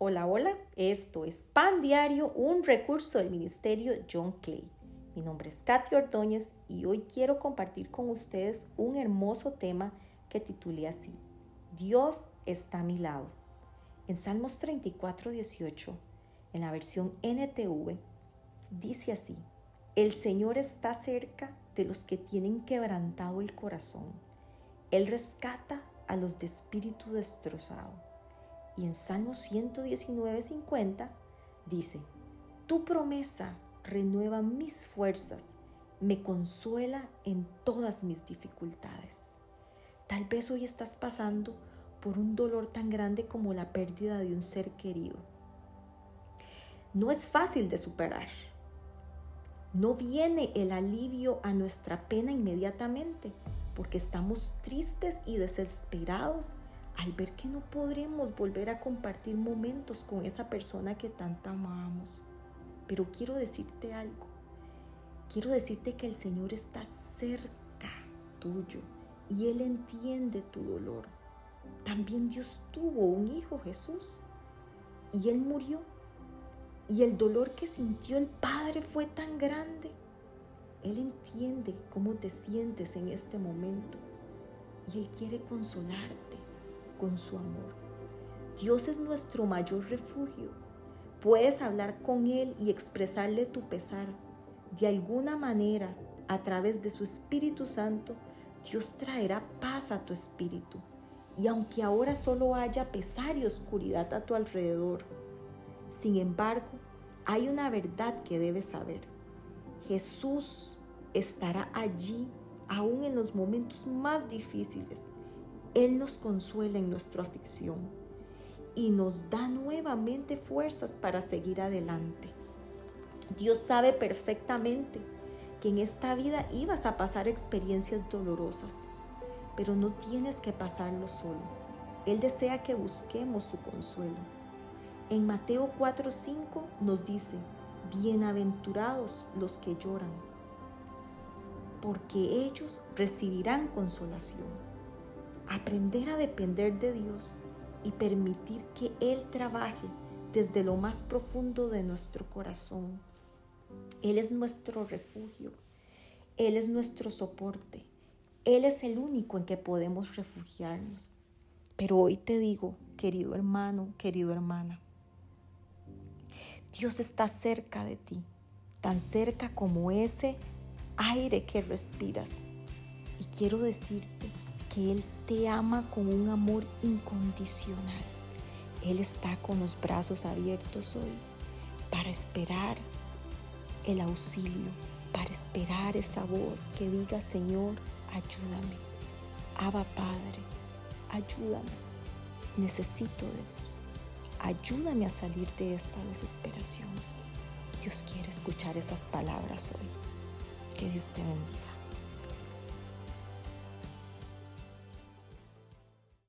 Hola, hola, esto es Pan Diario, un recurso del Ministerio John Clay. Mi nombre es Katy Ordóñez y hoy quiero compartir con ustedes un hermoso tema que titulé así, Dios está a mi lado. En Salmos 34, 18, en la versión NTV, dice así, El Señor está cerca de los que tienen quebrantado el corazón. Él rescata a los de espíritu destrozado y en Salmo 119, 50 dice, Tu promesa renueva mis fuerzas, me consuela en todas mis dificultades. Tal vez hoy estás pasando por un dolor tan grande como la pérdida de un ser querido. No es fácil de superar. No viene el alivio a nuestra pena inmediatamente porque estamos tristes y desesperados al ver que no podremos volver a compartir momentos con esa persona que tanto amamos. Pero quiero decirte algo. Quiero decirte que el Señor está cerca tuyo y Él entiende tu dolor. También Dios tuvo un hijo, Jesús, y Él murió. Y el dolor que sintió el Padre fue tan grande. Él entiende cómo te sientes en este momento y Él quiere consolarte con su amor. Dios es nuestro mayor refugio. Puedes hablar con Él y expresarle tu pesar. De alguna manera, a través de su Espíritu Santo, Dios traerá paz a tu espíritu. Y aunque ahora solo haya pesar y oscuridad a tu alrededor, sin embargo, hay una verdad que debes saber. Jesús estará allí aún en los momentos más difíciles él nos consuela en nuestra aflicción y nos da nuevamente fuerzas para seguir adelante. Dios sabe perfectamente que en esta vida ibas a pasar experiencias dolorosas, pero no tienes que pasarlo solo. Él desea que busquemos su consuelo. En Mateo 4:5 nos dice, bienaventurados los que lloran, porque ellos recibirán consolación aprender a depender de Dios y permitir que Él trabaje desde lo más profundo de nuestro corazón. Él es nuestro refugio, Él es nuestro soporte, Él es el único en que podemos refugiarnos. Pero hoy te digo, querido hermano, querido hermana, Dios está cerca de ti, tan cerca como ese aire que respiras. Y quiero decirte Él te ama con un amor incondicional. Él está con los brazos abiertos hoy para esperar el auxilio, para esperar esa voz que diga, Señor, ayúdame. Abba Padre, ayúdame. Necesito de ti. Ayúdame a salir de esta desesperación. Dios quiere escuchar esas palabras hoy. Que Dios te bendiga.